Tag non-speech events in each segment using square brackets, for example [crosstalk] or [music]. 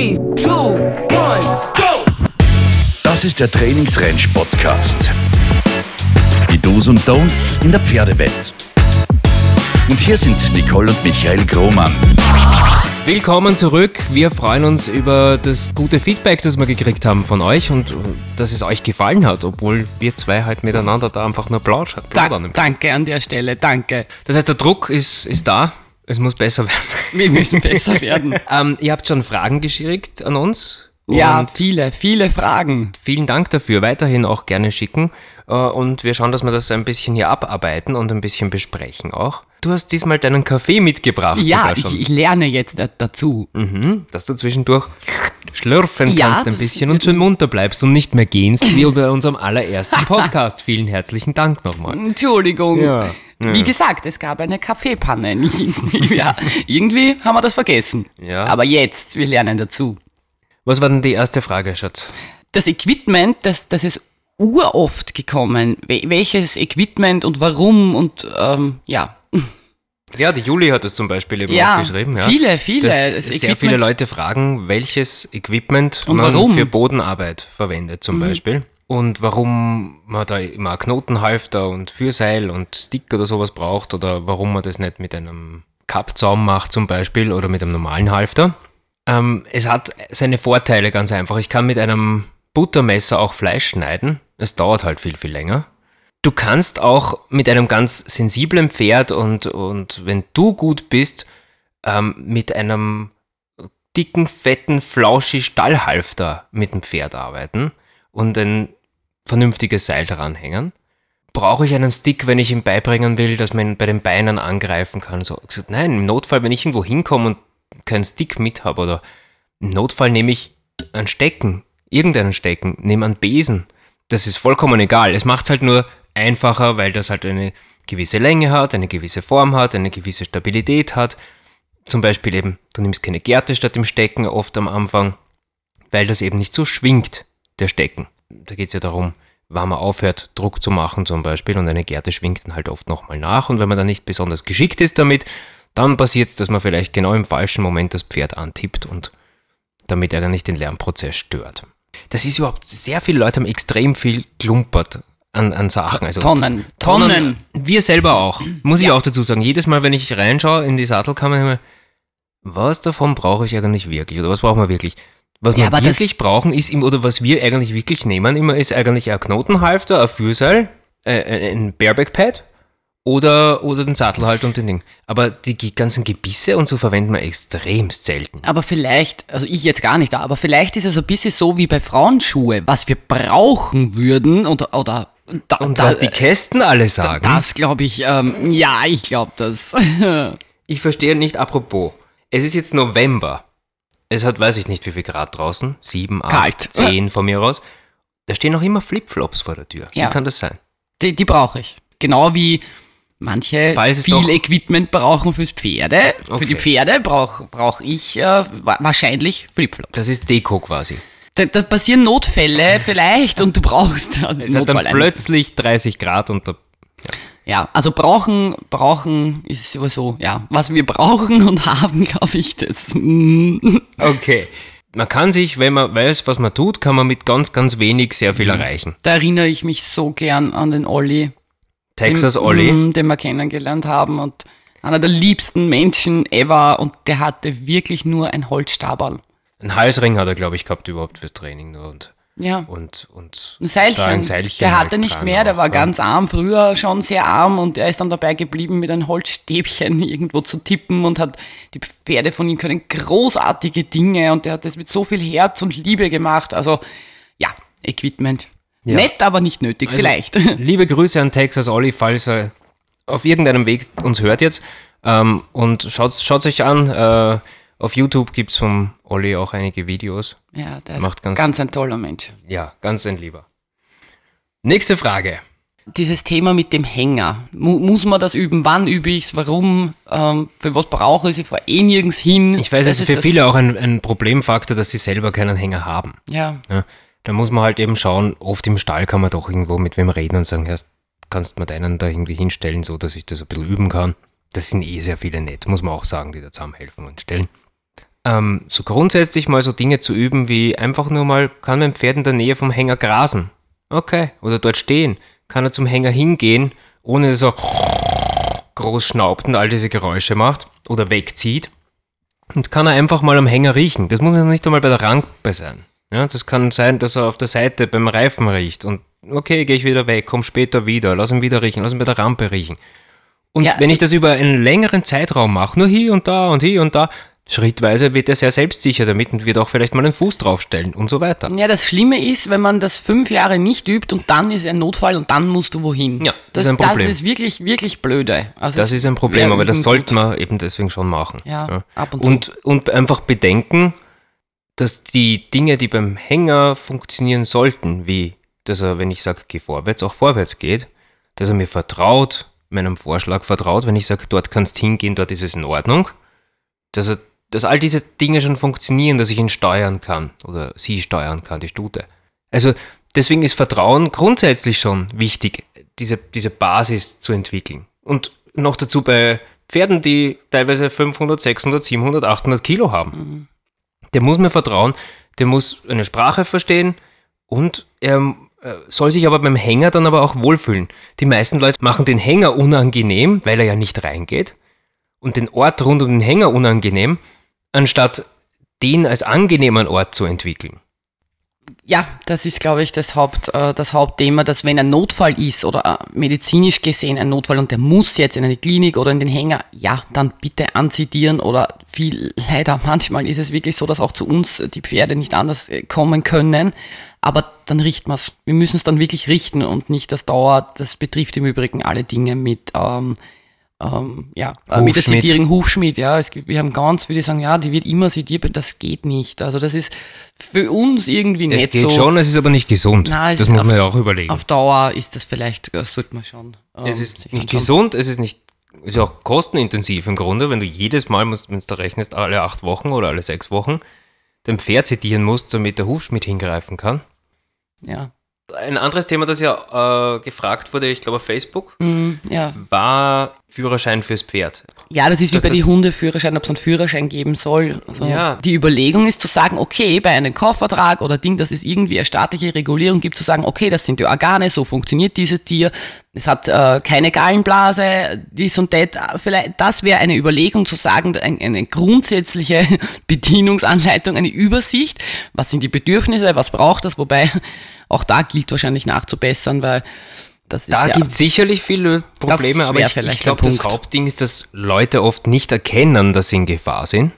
Three, two, one, go! Das ist der Trainingsrange Podcast. Die Do's und Don'ts in der Pferdewelt. Und hier sind Nicole und Michael Grohmann. Willkommen zurück. Wir freuen uns über das gute Feedback, das wir gekriegt haben von euch und äh, dass es euch gefallen hat, obwohl wir zwei halt miteinander da einfach nur plaudern. plaudern. Da, danke an der Stelle, danke. Das heißt, der Druck ist, ist da. Es muss besser werden. [laughs] Wir müssen besser werden. [laughs] ähm, ihr habt schon Fragen geschickt an uns. Ja, viele, viele Fragen. vielen Dank dafür. Weiterhin auch gerne schicken. Äh, Und wir schauen, dass wir das ein bisschen hier abarbeiten und ein bisschen besprechen auch. Du hast diesmal deinen Kaffee mitgebracht. Ja, ich, ich lerne jetzt da, dazu. Mhm, dass du zwischendurch schlürfen Ja, kannst ein bisschen und schön munter bleibst und nicht mehr gehst, wie bei unserem allerersten [laughs] Podcast. Vielen herzlichen Dank nochmal. Entschuldigung. Ja. Wie gesagt, es gab eine Kaffeepanne. Irgendwie, [laughs] ja, irgendwie haben wir das vergessen. Ja. Aber jetzt, wir lernen dazu. Was war denn die erste Frage, Schatz? Das Equipment, das, das ist uroft gekommen. Wel- Welches Equipment und warum und ähm, ja. Ja, die Juli hat es zum Beispiel eben Ja, auch geschrieben. Ja. viele, viele. Dass Das sehr Equipment- viele Leute fragen, welches Equipment Und man warum? Mhm. für Bodenarbeit verwendet zum Beispiel. Und warum man da immer Knotenhalfter und Fürseil und Stick oder sowas braucht oder warum man das nicht mit einem Kappzaum macht zum Beispiel oder mit einem normalen Halfter. Ähm, es hat seine Vorteile ganz einfach. Ich kann mit einem Buttermesser auch Fleisch schneiden. Es dauert halt viel, viel länger. Du kannst auch mit einem ganz sensiblen Pferd und, und wenn du gut bist, ähm, mit einem dicken, fetten, flauschi Stallhalfter mit dem Pferd arbeiten und ein vernünftiges Seil daran hängen. Brauche ich einen Stick, wenn ich ihm beibringen will, dass man ihn bei den Beinen angreifen kann? So, gesagt, nein, im Notfall, wenn ich irgendwo hinkomme und keinen Stick mit habe oder im Notfall nehme ich einen Stecken, irgendeinen Stecken, nehme einen Besen. Das ist vollkommen egal. Es macht es halt nur einfacher, weil das halt eine gewisse Länge hat, eine gewisse Form hat, eine gewisse Stabilität hat. Zum Beispiel eben, du nimmst keine Gerte statt dem Stecken oft am Anfang, weil das eben nicht so schwingt, der Stecken. Da geht es ja darum, wann man aufhört, Druck zu machen zum Beispiel und eine Gerte schwingt dann halt oft nochmal nach und wenn man dann nicht besonders geschickt ist damit, dann passiert es, dass man vielleicht genau im falschen Moment das Pferd antippt und damit er dann nicht den Lernprozess stört. Das ist überhaupt, sehr viele Leute haben extrem viel klumpert an, an Sachen. Also Tonnen, Tonnen. Wir selber auch, muss ich auch dazu sagen. Jedes Mal, wenn ich reinschaue in die Sattelkammer, was davon brauche ich eigentlich wirklich oder was brauchen wir wirklich? Was wir wirklich brauchen ist, im- oder was wir eigentlich wirklich nehmen immer, ist eigentlich ein Knotenhalfter, ein Fürseil, äh, ein Bareback-Pad oder, oder den Sattel halt und den Ding. Aber die ganzen Gebisse und so verwenden wir extremst selten. Aber vielleicht, also ich jetzt gar nicht, aber vielleicht ist es ein bisschen so wie bei Frauenschuhe, was wir brauchen würden oder, oder da, Und da, was die Kästen alle sagen, das glaube ich, ähm, ja, ich glaube das. [laughs] ich verstehe nicht, apropos, es ist jetzt November. Es hat, weiß ich nicht, wie viel Grad draußen. Sieben, acht, Kalt. zehn von mir aus. Da stehen noch immer Flipflops vor der Tür. Ja. Wie kann das sein? Die, die brauche ich. Genau wie manche viel Equipment brauchen fürs Pferde. Für die Okay. Pferde brauche brauch ich äh, wa- wahrscheinlich Flipflops. Das ist Deko quasi. Da, da passieren Notfälle vielleicht und du brauchst also Es hat dann Notfall plötzlich 30 Grad und da, Ja, also brauchen, brauchen ist sowieso, ja, was wir brauchen und [laughs] haben, glaube ich, das. mm, Okay. Man kann sich, wenn man weiß, was man tut, kann man mit ganz, ganz wenig sehr viel erreichen. Da erinnere ich mich so gern an den Olli. Texas den, Olli. mm, Den wir kennengelernt haben und einer der liebsten Menschen ever und der hatte wirklich nur ein Holzstaberl. Ein Halsring hat er, glaube ich, gehabt überhaupt fürs Training nur und, Ja. und, und Ein Seilchen. ein Seilchen der hatte halt nicht mehr, der war ja. ganz arm, früher schon sehr arm und er ist dann dabei geblieben, mit einem Holzstäbchen [laughs] irgendwo zu tippen und hat die Pferde von ihm können großartige Dinge und der hat das mit so viel Herz und Liebe gemacht. Also ja, Equipment. Ja. Nett, aber nicht nötig, Also, vielleicht. [laughs] Liebe Grüße an Texas Olli, falls er auf irgendeinem Weg uns hört jetzt. Ähm, und schaut es euch an. Äh, auf YouTube gibt es vom Olli auch einige Videos. ja, der ist Macht ganz- ganz ein toller Mensch. Ja, ganz ein Lieber. Nächste Frage. Dieses Thema mit dem Hänger. Mu muss man das üben? Wann übe ich es? Warum? Ähm, für was brauche ich es? Ich fahre eh nirgends hin. Ich weiß, es ist ist für viele auch ein, ein Problemfaktor, dass sie selber keinen Hänger haben. Ja, Ja, da muss man halt eben schauen, oft im Stall kann man doch irgendwo mit wem reden und sagen, erst kannst du mir deinen da irgendwie hinstellen, so dass ich das ein bisschen üben kann. Das sind eh sehr viele nett, muss man auch sagen, die da zusammenhelfen und stellen. Ähm, so grundsätzlich mal so Dinge zu üben, wie einfach nur mal, kann mein Pferd in der Nähe vom Hänger grasen? Okay. Oder dort stehen. Kann er zum Hänger hingehen, ohne dass er groß schnaubt und all diese Geräusche macht oder wegzieht. Und kann er einfach mal am Hänger riechen. Das muss ja nicht einmal bei der Rampe sein. Ja, das kann sein, dass er auf der Seite beim Reifen riecht und okay, gehe ich wieder weg, komm später wieder, lass ihn wieder riechen, lass ihn bei der Rampe riechen. Und Ja, wenn ich das über einen längeren Zeitraum mache, nur hier und da und hier und da, schrittweise wird er sehr selbstsicher damit und wird auch vielleicht mal einen Fuß draufstellen und so weiter. Ja, das Schlimme ist, wenn man das fünf Jahre nicht übt und dann ist ein Notfall und dann musst du wohin. Ja, das das, ist ein Problem. Das ist wirklich, wirklich blöde. Also Das ist ein Problem, aber das sollte man eben deswegen schon machen. Ja, ab und zu. und, und einfach bedenken, dass die Dinge, die beim Hänger funktionieren sollten, wie dass er, wenn ich sage, geh vorwärts, auch vorwärts geht, dass er mir vertraut, meinem Vorschlag vertraut, wenn ich sage, dort kannst hingehen, dort ist es in Ordnung, dass, er, dass all diese Dinge schon funktionieren, dass ich ihn steuern kann oder sie steuern kann, die Stute. Also deswegen ist Vertrauen grundsätzlich schon wichtig, diese, diese Basis zu entwickeln. Und noch dazu bei Pferden, die teilweise 500, 600, 700, 800 Kilo haben. Der muss mir vertrauen, der muss eine Sprache verstehen und er äh, soll sich aber beim Hänger dann aber auch wohlfühlen. Die meisten Leute machen den Hänger unangenehm, weil er ja nicht reingeht und den Ort rund um den Hänger unangenehm, anstatt den als angenehmen Ort zu entwickeln. Ja, das ist, glaube ich, das, Haupt, äh, das Hauptthema, dass wenn ein Notfall ist oder äh, medizinisch gesehen ein Notfall und der muss jetzt in eine Klinik oder in den Hänger, ja, dann bitte anzitieren oder viel, [laughs] leider manchmal ist es wirklich so, dass auch zu uns die Pferde nicht anders äh, kommen können, aber dann richten wir es. Wir müssen es dann wirklich richten und nicht das dauert, das betrifft im Übrigen alle Dinge mit, ähm, ähm, ja, äh, mit der Hufschmied. Sedierung Hufschmied, ja. Es gibt, wir haben ganz viele, die sagen, ja, die wird immer sediert, das geht nicht. Also das ist für uns irgendwie Es nicht geht so. schon, es ist aber nicht gesund. Nein, es das muss auf- man ja auch überlegen. Auf Dauer ist das vielleicht, das sollte man schon. ähm, Es ist nicht anschauen. gesund, es ist nicht, ist ja auch kostenintensiv im Grunde, wenn du jedes Mal, wenn du rechnest, alle acht Wochen oder alle sechs Wochen, dein Pferd zitieren musst, damit der Hufschmied hingreifen kann. Ja. Ein anderes Thema, das ja äh, gefragt wurde, ich glaube auf Facebook, Mm, ja. war Führerschein fürs Pferd. ja, das ist wie Dass bei den Hundeführerschein, ob es einen Führerschein geben soll. Also Ja. Die Überlegung ist zu sagen, okay, bei einem Kaufvertrag oder Ding, dass es irgendwie eine staatliche Regulierung gibt, zu sagen, okay, das sind die Organe, so funktioniert dieses Tier, es hat äh, keine Gallenblase, dies und das. Vielleicht, das wäre eine Überlegung zu sagen, ein, eine grundsätzliche [laughs] Bedienungsanleitung, eine Übersicht, was sind die Bedürfnisse, was braucht das, wobei auch da gilt wahrscheinlich nachzubessern, weil das Da ja, gibt es sicherlich viele Probleme, aber ich, ich glaube, das. Hauptding ist, dass Leute oft nicht erkennen, dass sie in Gefahr sind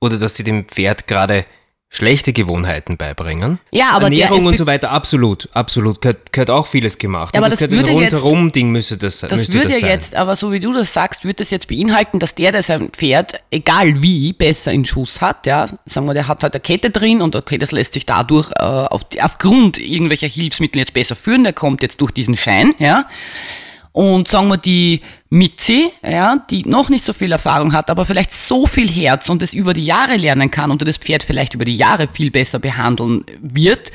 oder dass sie dem Pferd gerade schlechte Gewohnheiten beibringen. Ja, aber Ernährung und so weiter, absolut, absolut, gehört, gehört auch vieles gemacht. Ja, aber das gehört würde jetzt- rundherum-Ding müsste das, Das müsste würde das ja sein. jetzt, aber so wie du das sagst, würde das jetzt beinhalten, dass der, der sein Pferd, egal wie, besser in Schuss hat, ja, sagen wir, der hat halt eine Kette drin und okay, das lässt sich dadurch äh, auf, aufgrund irgendwelcher Hilfsmittel jetzt besser führen, der kommt jetzt durch diesen Schein, ja. Und sagen wir die Mitzi, ja, die noch nicht so viel Erfahrung hat, aber vielleicht so viel Herz und es über die Jahre lernen kann und das Pferd vielleicht über die Jahre viel besser behandeln wird,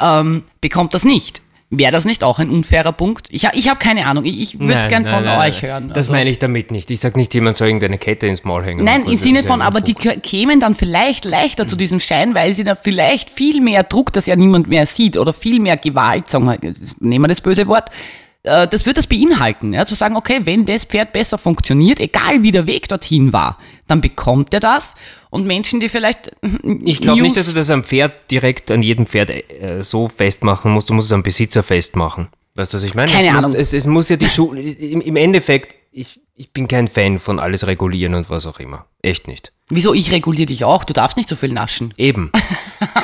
ähm, bekommt das nicht. Wäre das nicht auch ein unfairer Punkt? Ich, ich habe keine Ahnung. Ich, ich würde es Nein, gern nein, von nein, euch nein. hören. Das Also- meine ich damit nicht. Ich sage nicht, jemand soll irgendeine Kette ins Maul hängen. Nein, im Sinne von, aber die Unfug. kämen dann vielleicht leichter zu diesem Schein, weil sie da vielleicht viel mehr Druck, das ja niemand mehr sieht, oder viel mehr Gewalt, sagen wir, nehmen wir das böse Wort, äh, das wird das beinhalten, ja, zu sagen, okay, wenn das Pferd besser funktioniert, egal wie der Weg dorthin war, dann bekommt er das. Und Menschen, die vielleicht Ich glaube nicht, dass du das am Pferd direkt an jedem Pferd äh, so festmachen musst. Du musst es am Besitzer festmachen. Weißt du, was ich meine? Keine es Ahnung. Muss, es, es muss ja die Schule. Im, Im Endeffekt, ich, ich bin kein Fan von alles regulieren und was auch immer. Echt nicht. Wieso, ich reguliere dich auch, du darfst nicht so viel naschen. Eben.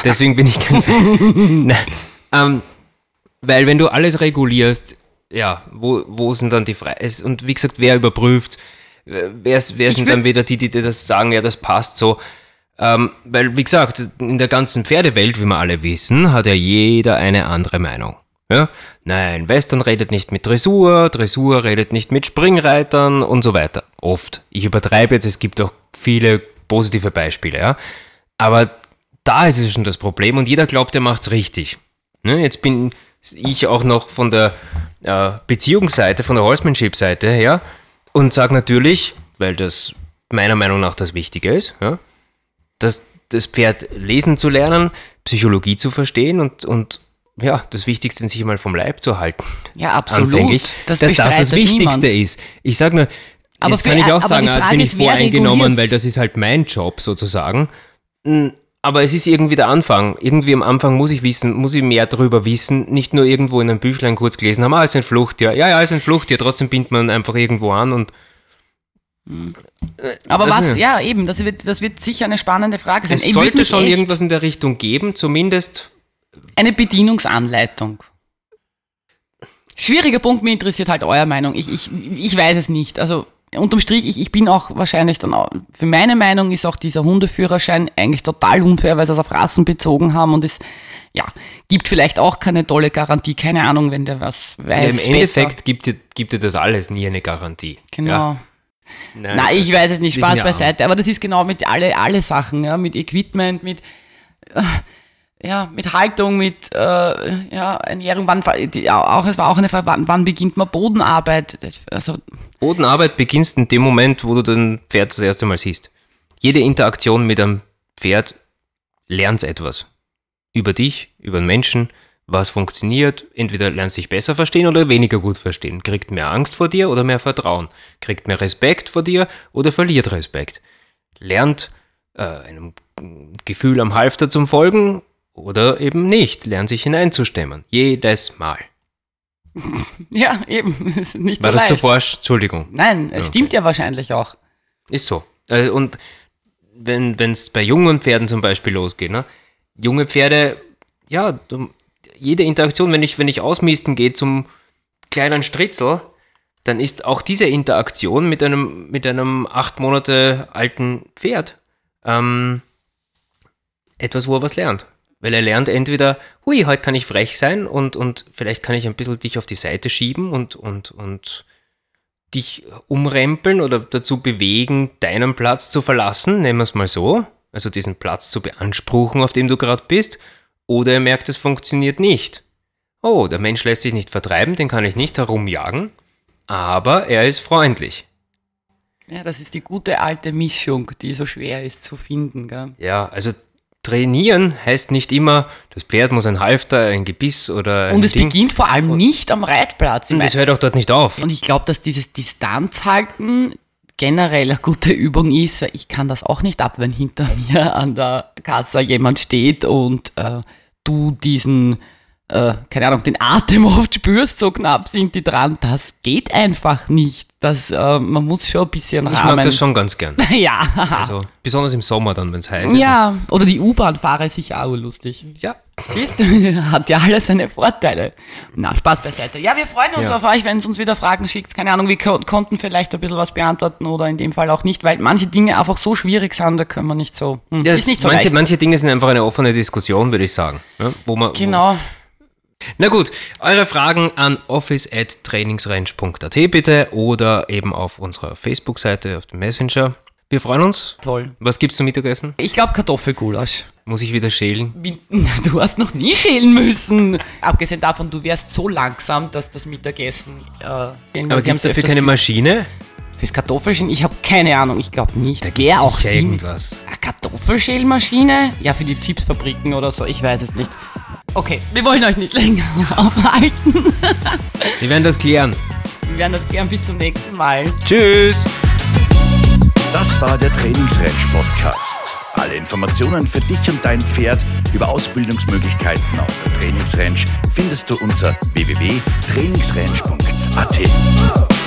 Deswegen bin ich kein Fan. [laughs] Nein. Ähm, weil wenn du alles regulierst, ja, wo, wo sind dann die Freiheiten? Und wie gesagt, wer überprüft? Wer, wer sind dann wieder die, die das sagen, ja, das passt so? Ähm, weil, wie gesagt, in der ganzen Pferdewelt, wie wir alle wissen, hat ja jeder eine andere Meinung. Ja? Nein, Western redet nicht mit Dressur, Dressur redet nicht mit Springreitern und so weiter. Oft. Ich übertreibe jetzt, es gibt auch viele positive Beispiele, ja. Aber da ist es schon das Problem und jeder glaubt, er macht's richtig. Ne? Jetzt bin ich auch noch von der äh, Beziehungsseite, von der Horsemanship-Seite her und sage natürlich, weil das meiner Meinung nach das Wichtige ist, ja, das, das Pferd lesen zu lernen, Psychologie zu verstehen und, und ja, das Wichtigste, sich mal vom Leib zu halten. Ja, absolut. Anfänglich, Das dass das das Wichtigste niemand. ist. Ich sage nur, Aber jetzt kann ich auch sagen, ah, bin ich ist, voreingenommen, weil das ist halt mein Job sozusagen. Aber es ist irgendwie der Anfang. Irgendwie am Anfang muss ich wissen, muss ich mehr darüber wissen, nicht nur irgendwo in einem Büchlein kurz gelesen haben, ah, ist ein Fluchttier. Ja, ja, ist ein Fluchttier. Trotzdem bindet man einfach irgendwo an und Aber Also- was, ja, eben, das wird, das wird sicher eine spannende Frage sein. es Ich sollte schon irgendwas in der Richtung geben, zumindest Eine Bedienungsanleitung. Schwieriger Punkt, mir interessiert halt eure Meinung. Ich, ich, ich weiß es nicht. Also unterm Strich, ich, ich bin auch wahrscheinlich dann auch, für meine Meinung ist auch dieser Hundeführerschein eigentlich total unfair, weil sie es auf Rassen bezogen haben und es, ja, gibt vielleicht auch keine tolle Garantie, keine Ahnung, wenn der was Ja, weiß. Im besser. Endeffekt gibt dir, gibt dir das alles nie eine Garantie. Genau. Ja. Nein, Nein, ich weiß es nicht, Spaß ja beiseite, aber das ist genau mit alle, alle Sachen, ja, mit Equipment, mit, äh, ja, mit Haltung, mit, äh, ja, Ernährung, wann, die, auch, es war auch eine Frage, wann, wann beginnt man Bodenarbeit, also, Bodenarbeit beginnst in dem Moment, wo du dein Pferd das erste Mal siehst. Jede Interaktion mit einem Pferd lernt etwas. Über dich, über den Menschen, was funktioniert. Entweder lernst dich besser verstehen oder weniger gut verstehen. Kriegt mehr Angst vor dir oder mehr Vertrauen. Kriegt mehr Respekt vor dir oder verliert Respekt. Lernt äh, einem Gefühl am Halfter zum Folgen oder eben nicht. Lernt sich hineinzustemmen. Jedes Mal. [laughs] ja, eben, [laughs] ist nicht War so das zu forsch? Entschuldigung. Nein, es stimmt ja wahrscheinlich auch. Ist so. Äh, Und wenn es bei jungen Pferden zum Beispiel losgeht, ne? junge Pferde, ja, jede Interaktion, wenn ich, wenn ich ausmisten gehe zum kleinen Stritzel, dann ist auch diese Interaktion mit einem, mit einem acht Monate alten Pferd ähm, etwas, wo er was lernt. Weil er lernt entweder, hui, heute kann ich frech sein und, und vielleicht kann ich ein bisschen dich auf die Seite schieben und, und, und dich umrempeln oder dazu bewegen, deinen Platz zu verlassen, nehmen wir es mal so, also diesen Platz zu beanspruchen, auf dem du gerade bist, oder er merkt, es funktioniert nicht. Oh, der Mensch lässt sich nicht vertreiben, den kann ich nicht herumjagen, aber er ist freundlich. Ja, das ist die gute alte Mischung, die so schwer ist zu finden, gell? Ja, also trainieren heißt nicht immer, das Pferd muss ein Halfter, ein Gebiss oder ein Und es Ding. beginnt vor allem nicht am Reitplatz. Und es hört auch dort nicht auf. Und ich glaube, dass dieses Distanzhalten generell eine gute Übung ist, weil ich kann das auch nicht ab, wenn hinter [laughs] mir an der Kasse jemand steht und äh, du diesen, äh, keine Ahnung, den Atem [laughs] oft spürst, so knapp sind die dran. Das geht einfach nicht. Das, äh, man muss schon ein bisschen Ich Rahmen. mag das schon ganz gern. [laughs] ja. Also besonders im Sommer dann, wenn es heiß ist. ja, oder die U-Bahn-Fahrer ist sicher auch lustig. Ja. Siehst du, [laughs] hat ja alles seine Vorteile. Na, Spaß beiseite. Ja, wir freuen uns Ja. auf euch, wenn es uns wieder Fragen schickt. Keine Ahnung, wir ko konnten vielleicht ein bisschen was beantworten oder in dem Fall auch nicht, weil manche Dinge einfach so schwierig sind, da können wir nicht so. Hm, Ja, ist nicht so manche, leicht. manche Dinge sind einfach eine offene Diskussion, würde ich sagen. Ja, wo man, Wo, Genau. Na gut, eure Fragen an office.trainingsrange.at bitte oder eben auf unserer Facebook-Seite, auf dem Messenger. Wir freuen uns. Toll. Was gibt's zum Mittagessen? Ich glaube Kartoffelgulasch. Muss ich wieder schälen? Wie- Na, Du hast noch nie schälen müssen. Abgesehen davon, du wärst so langsam, dass das Mittagessen. Äh, Aber gibt es dafür keine Maschine? Fürs Kartoffelschälen? Ich habe keine Ahnung. Ich glaube nicht. Wäre auch Sicher Sinn. irgendwas. Eine Kartoffelschälmaschine? Ja, für die Chipsfabriken oder so. Ich weiß es nicht. Okay, wir wollen euch nicht länger [laughs] aufhalten. Wir werden das klären. Wir werden das klären. Bis zum nächsten Mal. Tschüss! Das war der Trainingsrange Podcast. Alle Informationen für dich und dein Pferd über Ausbildungsmöglichkeiten auf der Trainingsrange findest du unter www.trainingsrange.at.